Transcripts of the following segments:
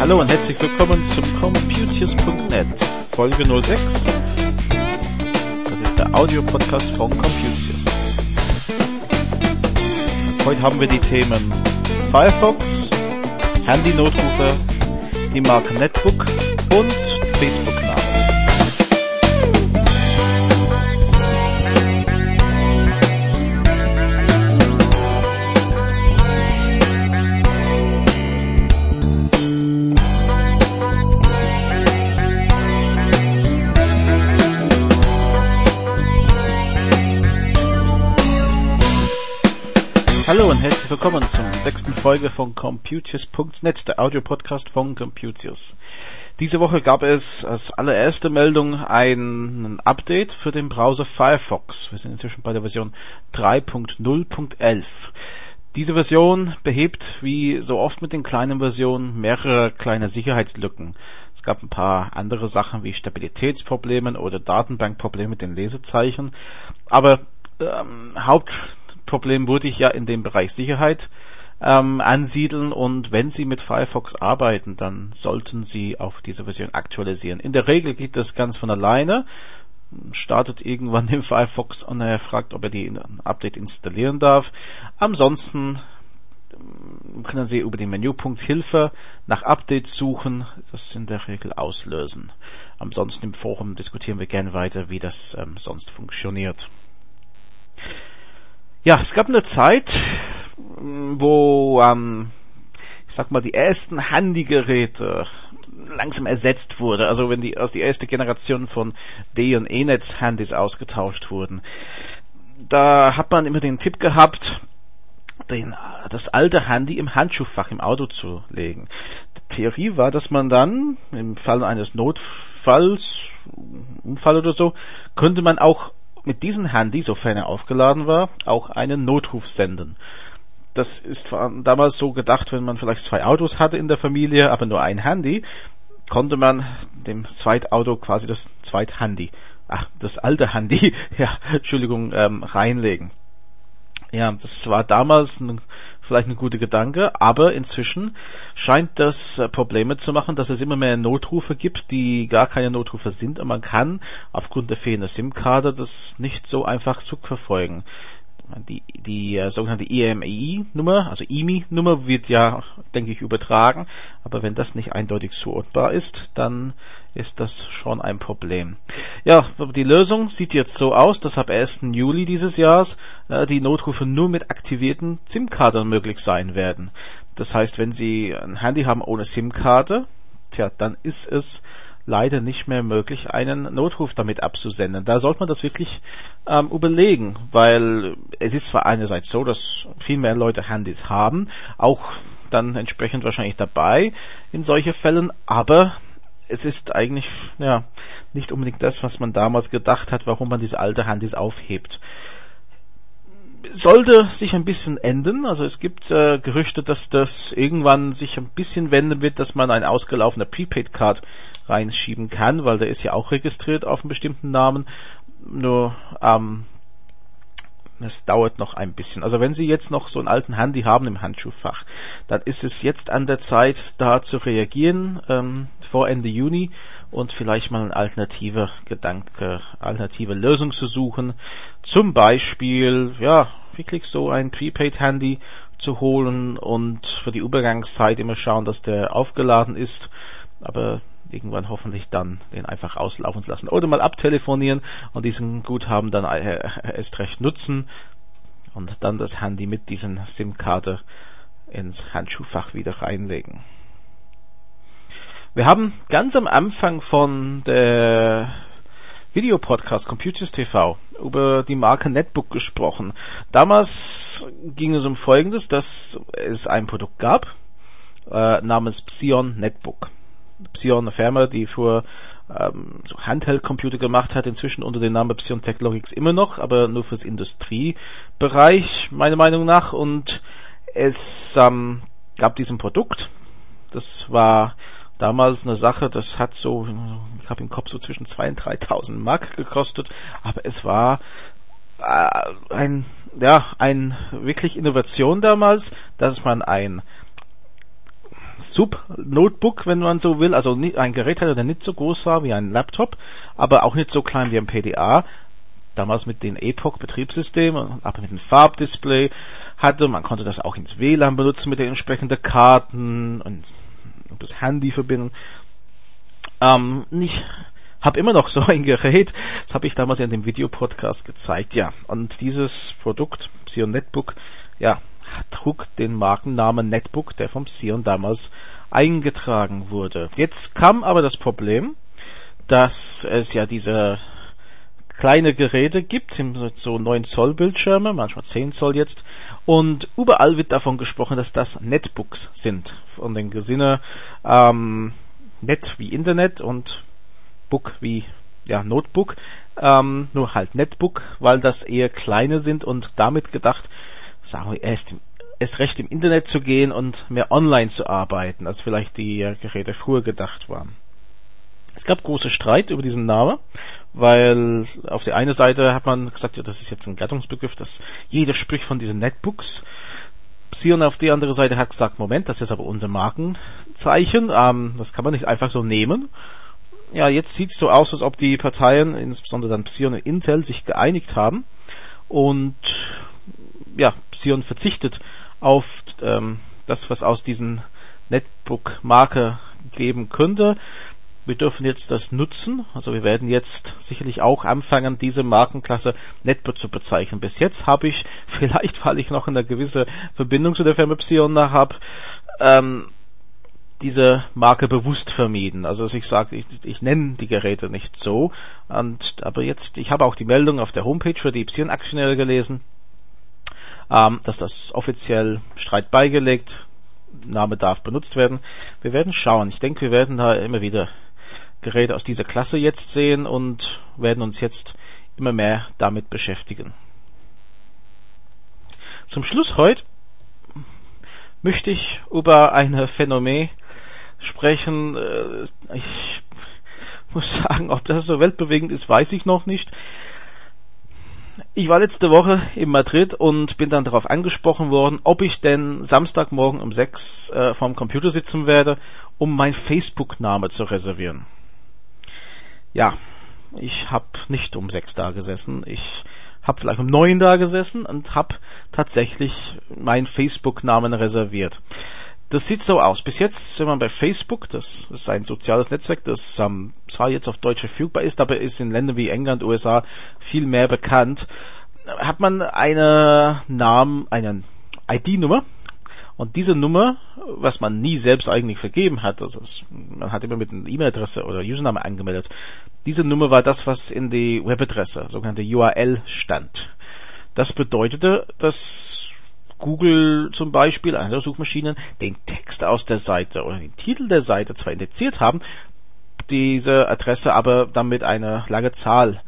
Hallo und herzlich willkommen zum Computius.net Folge 06. Das ist der Audio-Podcast von Computius. Heute haben wir die Themen Firefox, Handy-Notrufe, die Marke Netbook und Facebook. Willkommen zur sechsten Folge von Computius.net, der Audio-Podcast von Computius. Diese Woche gab es als allererste Meldung ein Update für den Browser Firefox. Wir sind inzwischen bei der Version 3.0.11. Diese Version behebt, wie so oft mit den kleinen Versionen, mehrere kleine Sicherheitslücken. Es gab ein paar andere Sachen wie Stabilitätsprobleme oder Datenbankprobleme mit den Lesezeichen. Aber ähm, Haupt Problem würde ich ja in dem Bereich Sicherheit ähm, ansiedeln und wenn Sie mit Firefox arbeiten, dann sollten Sie auf diese Version aktualisieren. In der Regel geht das ganz von alleine. Startet irgendwann den Firefox und er fragt, ob er die Update installieren darf. Ansonsten ähm, können Sie über den Menüpunkt Hilfe nach Updates suchen, das in der Regel auslösen. Ansonsten im Forum diskutieren wir gerne weiter, wie das ähm, sonst funktioniert. Ja, es gab eine Zeit, wo, ähm, ich sag mal, die ersten Handygeräte langsam ersetzt wurde. Also wenn die, aus die erste Generation von D- und E-Netz-Handys ausgetauscht wurden. Da hat man immer den Tipp gehabt, den, das alte Handy im Handschuhfach im Auto zu legen. Die Theorie war, dass man dann im Fall eines Notfalls, Unfall oder so, könnte man auch mit diesem Handy, sofern er aufgeladen war, auch einen Notruf senden. Das ist damals so gedacht, wenn man vielleicht zwei Autos hatte in der Familie, aber nur ein Handy, konnte man dem Zweitauto quasi das Zweithandy, ach, das alte Handy, ja, Entschuldigung, ähm, reinlegen. Ja, das war damals ein, vielleicht ein guter Gedanke, aber inzwischen scheint das äh, Probleme zu machen, dass es immer mehr Notrufe gibt, die gar keine Notrufe sind. Und man kann aufgrund der fehlenden SIM-Karte das nicht so einfach zurückverfolgen die, die äh, sogenannte EMI-Nummer, also EMI-Nummer wird ja, denke ich, übertragen, aber wenn das nicht eindeutig zuordnbar ist, dann ist das schon ein Problem. Ja, die Lösung sieht jetzt so aus, dass ab 1. Juli dieses Jahres äh, die Notrufe nur mit aktivierten SIM-Karten möglich sein werden. Das heißt, wenn Sie ein Handy haben ohne SIM-Karte, tja, dann ist es leider nicht mehr möglich, einen Notruf damit abzusenden. Da sollte man das wirklich ähm, überlegen, weil es ist zwar einerseits so, dass viel mehr Leute Handys haben, auch dann entsprechend wahrscheinlich dabei in solche Fällen, aber es ist eigentlich ja nicht unbedingt das, was man damals gedacht hat, warum man diese alte Handys aufhebt sollte sich ein bisschen ändern. Also es gibt äh, Gerüchte, dass das irgendwann sich ein bisschen wenden wird, dass man ein ausgelaufener Prepaid-Card reinschieben kann, weil der ist ja auch registriert auf einen bestimmten Namen. Nur ähm, es dauert noch ein bisschen. Also wenn Sie jetzt noch so einen alten Handy haben im Handschuhfach, dann ist es jetzt an der Zeit, da zu reagieren ähm, vor Ende Juni und vielleicht mal eine alternative Gedanke, alternative Lösung zu suchen. Zum Beispiel, ja, wirklich so ein Prepaid-Handy zu holen und für die Übergangszeit immer schauen, dass der aufgeladen ist. Aber irgendwann hoffentlich dann den einfach auslaufen zu lassen. Oder mal abtelefonieren und diesen Guthaben dann äh, erst recht nutzen und dann das Handy mit diesen SIM-Karte ins Handschuhfach wieder reinlegen. Wir haben ganz am Anfang von der Videopodcast Computers TV über die Marke Netbook gesprochen. Damals ging es um Folgendes, dass es ein Produkt gab äh, namens Psion Netbook. Psion, eine Firma, die für ähm, so Handheld-Computer gemacht hat, inzwischen unter dem Namen Psion Technologies immer noch, aber nur fürs Industriebereich, meiner Meinung nach. Und es ähm, gab diesen Produkt. Das war damals eine Sache, das hat so, ich habe im Kopf so zwischen 2.000 und 3.000 Mark gekostet, aber es war äh, ein, ja, ein wirklich Innovation damals, dass man ein Sub-Notebook, wenn man so will, also ein Gerät hatte, der nicht so groß war wie ein Laptop, aber auch nicht so klein wie ein PDA, damals mit den Epoch-Betriebssystemen, aber mit einem Farbdisplay hatte. Man konnte das auch ins WLAN benutzen mit den entsprechenden Karten und das Handy verbinden. Ähm, nicht, hab immer noch so ein Gerät. Das habe ich damals in dem Videopodcast gezeigt. Ja, und dieses Produkt, Xeon Netbook, ja, trug den Markennamen Netbook, der vom Xeon damals eingetragen wurde. Jetzt kam aber das Problem, dass es ja diese kleine Geräte gibt, so 9 Zoll Bildschirme, manchmal 10 Zoll jetzt, und überall wird davon gesprochen, dass das Netbooks sind. Von den Gesinne ähm, Net wie Internet und Book wie ja, Notebook, ähm, nur halt Netbook, weil das eher kleine sind und damit gedacht, sagen wir erst erst recht im Internet zu gehen und mehr online zu arbeiten, als vielleicht die Geräte früher gedacht waren. Es gab große Streit über diesen Namen, weil auf der einen Seite hat man gesagt, ja, das ist jetzt ein Gattungsbegriff, dass jeder spricht von diesen Netbooks. Sion auf die andere Seite hat gesagt, Moment, das ist aber unser Markenzeichen, ähm, das kann man nicht einfach so nehmen. Ja, jetzt sieht es so aus, als ob die Parteien, insbesondere dann Psion und Intel, sich geeinigt haben und ja, Psion verzichtet auf ähm, das, was aus diesen Netbook-Marke geben könnte wir dürfen jetzt das nutzen. Also wir werden jetzt sicherlich auch anfangen, diese Markenklasse Netbook zu bezeichnen. Bis jetzt habe ich, vielleicht weil ich noch eine gewisse Verbindung zu der Firma Psion habe, ähm, diese Marke bewusst vermieden. Also ich sage, ich, ich nenne die Geräte nicht so. Und aber jetzt, ich habe auch die Meldung auf der Homepage für die Psion Aktionäre gelesen, ähm, dass das offiziell Streit beigelegt. Name darf benutzt werden. Wir werden schauen. Ich denke, wir werden da immer wieder Geräte aus dieser Klasse jetzt sehen und werden uns jetzt immer mehr damit beschäftigen. Zum Schluss heute möchte ich über ein Phänomen sprechen. Äh, ich muss sagen, ob das so weltbewegend ist, weiß ich noch nicht. Ich war letzte Woche in Madrid und bin dann darauf angesprochen worden, ob ich denn Samstagmorgen um sechs äh, vorm Computer sitzen werde, um mein Facebook-Name zu reservieren. Ja, ich habe nicht um sechs da gesessen. Ich habe vielleicht um neun da gesessen und habe tatsächlich meinen Facebook-Namen reserviert. Das sieht so aus. Bis jetzt, wenn man bei Facebook, das ist ein soziales Netzwerk, das ähm, zwar jetzt auf Deutsch verfügbar ist, aber ist in Ländern wie England, USA viel mehr bekannt, hat man eine Namen, eine ID-Nummer, und diese Nummer, was man nie selbst eigentlich vergeben hat, also man hat immer mit einer E-Mail-Adresse oder Username angemeldet, diese Nummer war das, was in die Webadresse, sogenannte URL stand. Das bedeutete, dass Google zum Beispiel, andere Suchmaschinen, den Text aus der Seite oder den Titel der Seite zwar indiziert haben, diese Adresse aber damit eine lange Zahl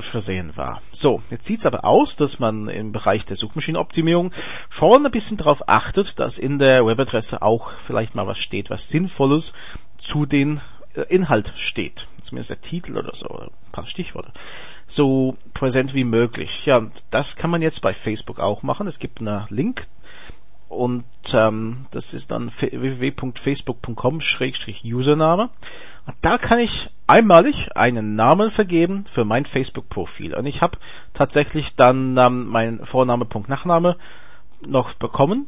versehen war. So, jetzt sieht's aber aus, dass man im Bereich der Suchmaschinenoptimierung schon ein bisschen darauf achtet, dass in der Webadresse auch vielleicht mal was steht, was Sinnvolles zu den äh, Inhalt steht. Zumindest der Titel oder so, ein paar Stichworte. So präsent wie möglich. Ja, das kann man jetzt bei Facebook auch machen. Es gibt einen Link und ähm, das ist dann www.facebook.com-username. Und da kann ich einmalig einen Namen vergeben für mein Facebook-Profil. Und ich habe tatsächlich dann ähm, mein Vorname, Punkt, Nachname noch bekommen.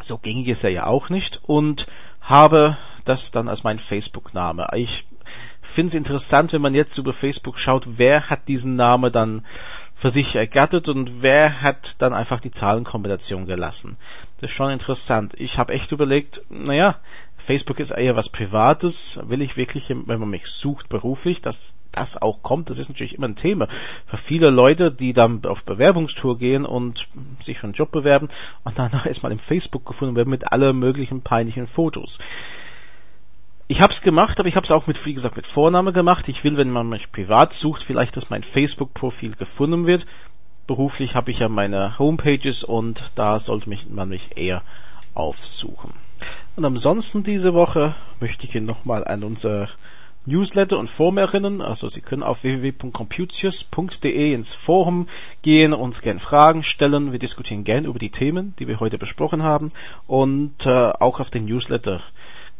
So gängig ist er ja auch nicht. Und habe das dann als mein Facebook-Name. Ich finde es interessant, wenn man jetzt über Facebook schaut, wer hat diesen Namen dann für sich ergattert und wer hat dann einfach die Zahlenkombination gelassen. Das ist schon interessant. Ich habe echt überlegt, naja, Facebook ist eher was Privates. Will ich wirklich, wenn man mich sucht beruflich, dass das auch kommt? Das ist natürlich immer ein Thema für viele Leute, die dann auf Bewerbungstour gehen und sich für einen Job bewerben und danach ist man im Facebook gefunden werden mit alle möglichen peinlichen Fotos. ich habe es gemacht, aber ich habe es auch mit, wie gesagt, mit Vorname gemacht. Ich will, wenn man mich privat sucht, vielleicht, dass mein Facebook-Profil gefunden wird. Beruflich habe ich ja meine Homepages und da sollte mich, man mich eher aufsuchen. Und ansonsten diese Woche möchte ich Ihnen nochmal an unser Newsletter und Forum erinnern. Also Sie können auf www.computius.de ins Forum gehen, uns gerne Fragen stellen. Wir diskutieren gern über die Themen, die wir heute besprochen haben und äh, auch auf den Newsletter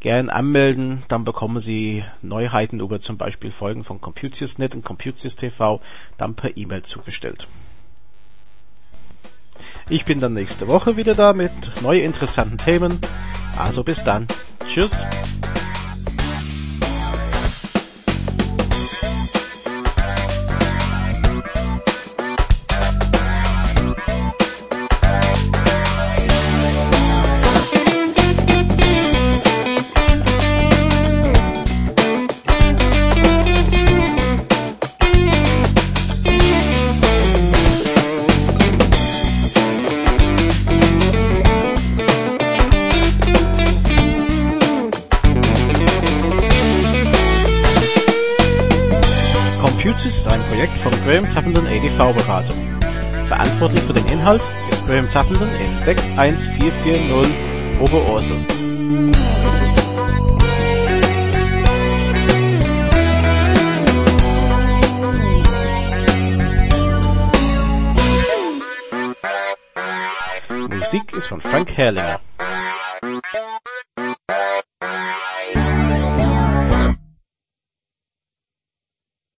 gern anmelden, dann bekommen Sie Neuheiten über zum Beispiel Folgen von Computius.net und Computius TV dann per E-Mail zugestellt. Ich bin dann nächste Woche wieder da mit neuen interessanten Themen. Also bis dann. Tschüss. Graham Tappenden ADV-Beratung. Verantwortlich für den Inhalt ist Graham Tappenden in 61440 Oberursel. Musik ist von Frank Herrlinger.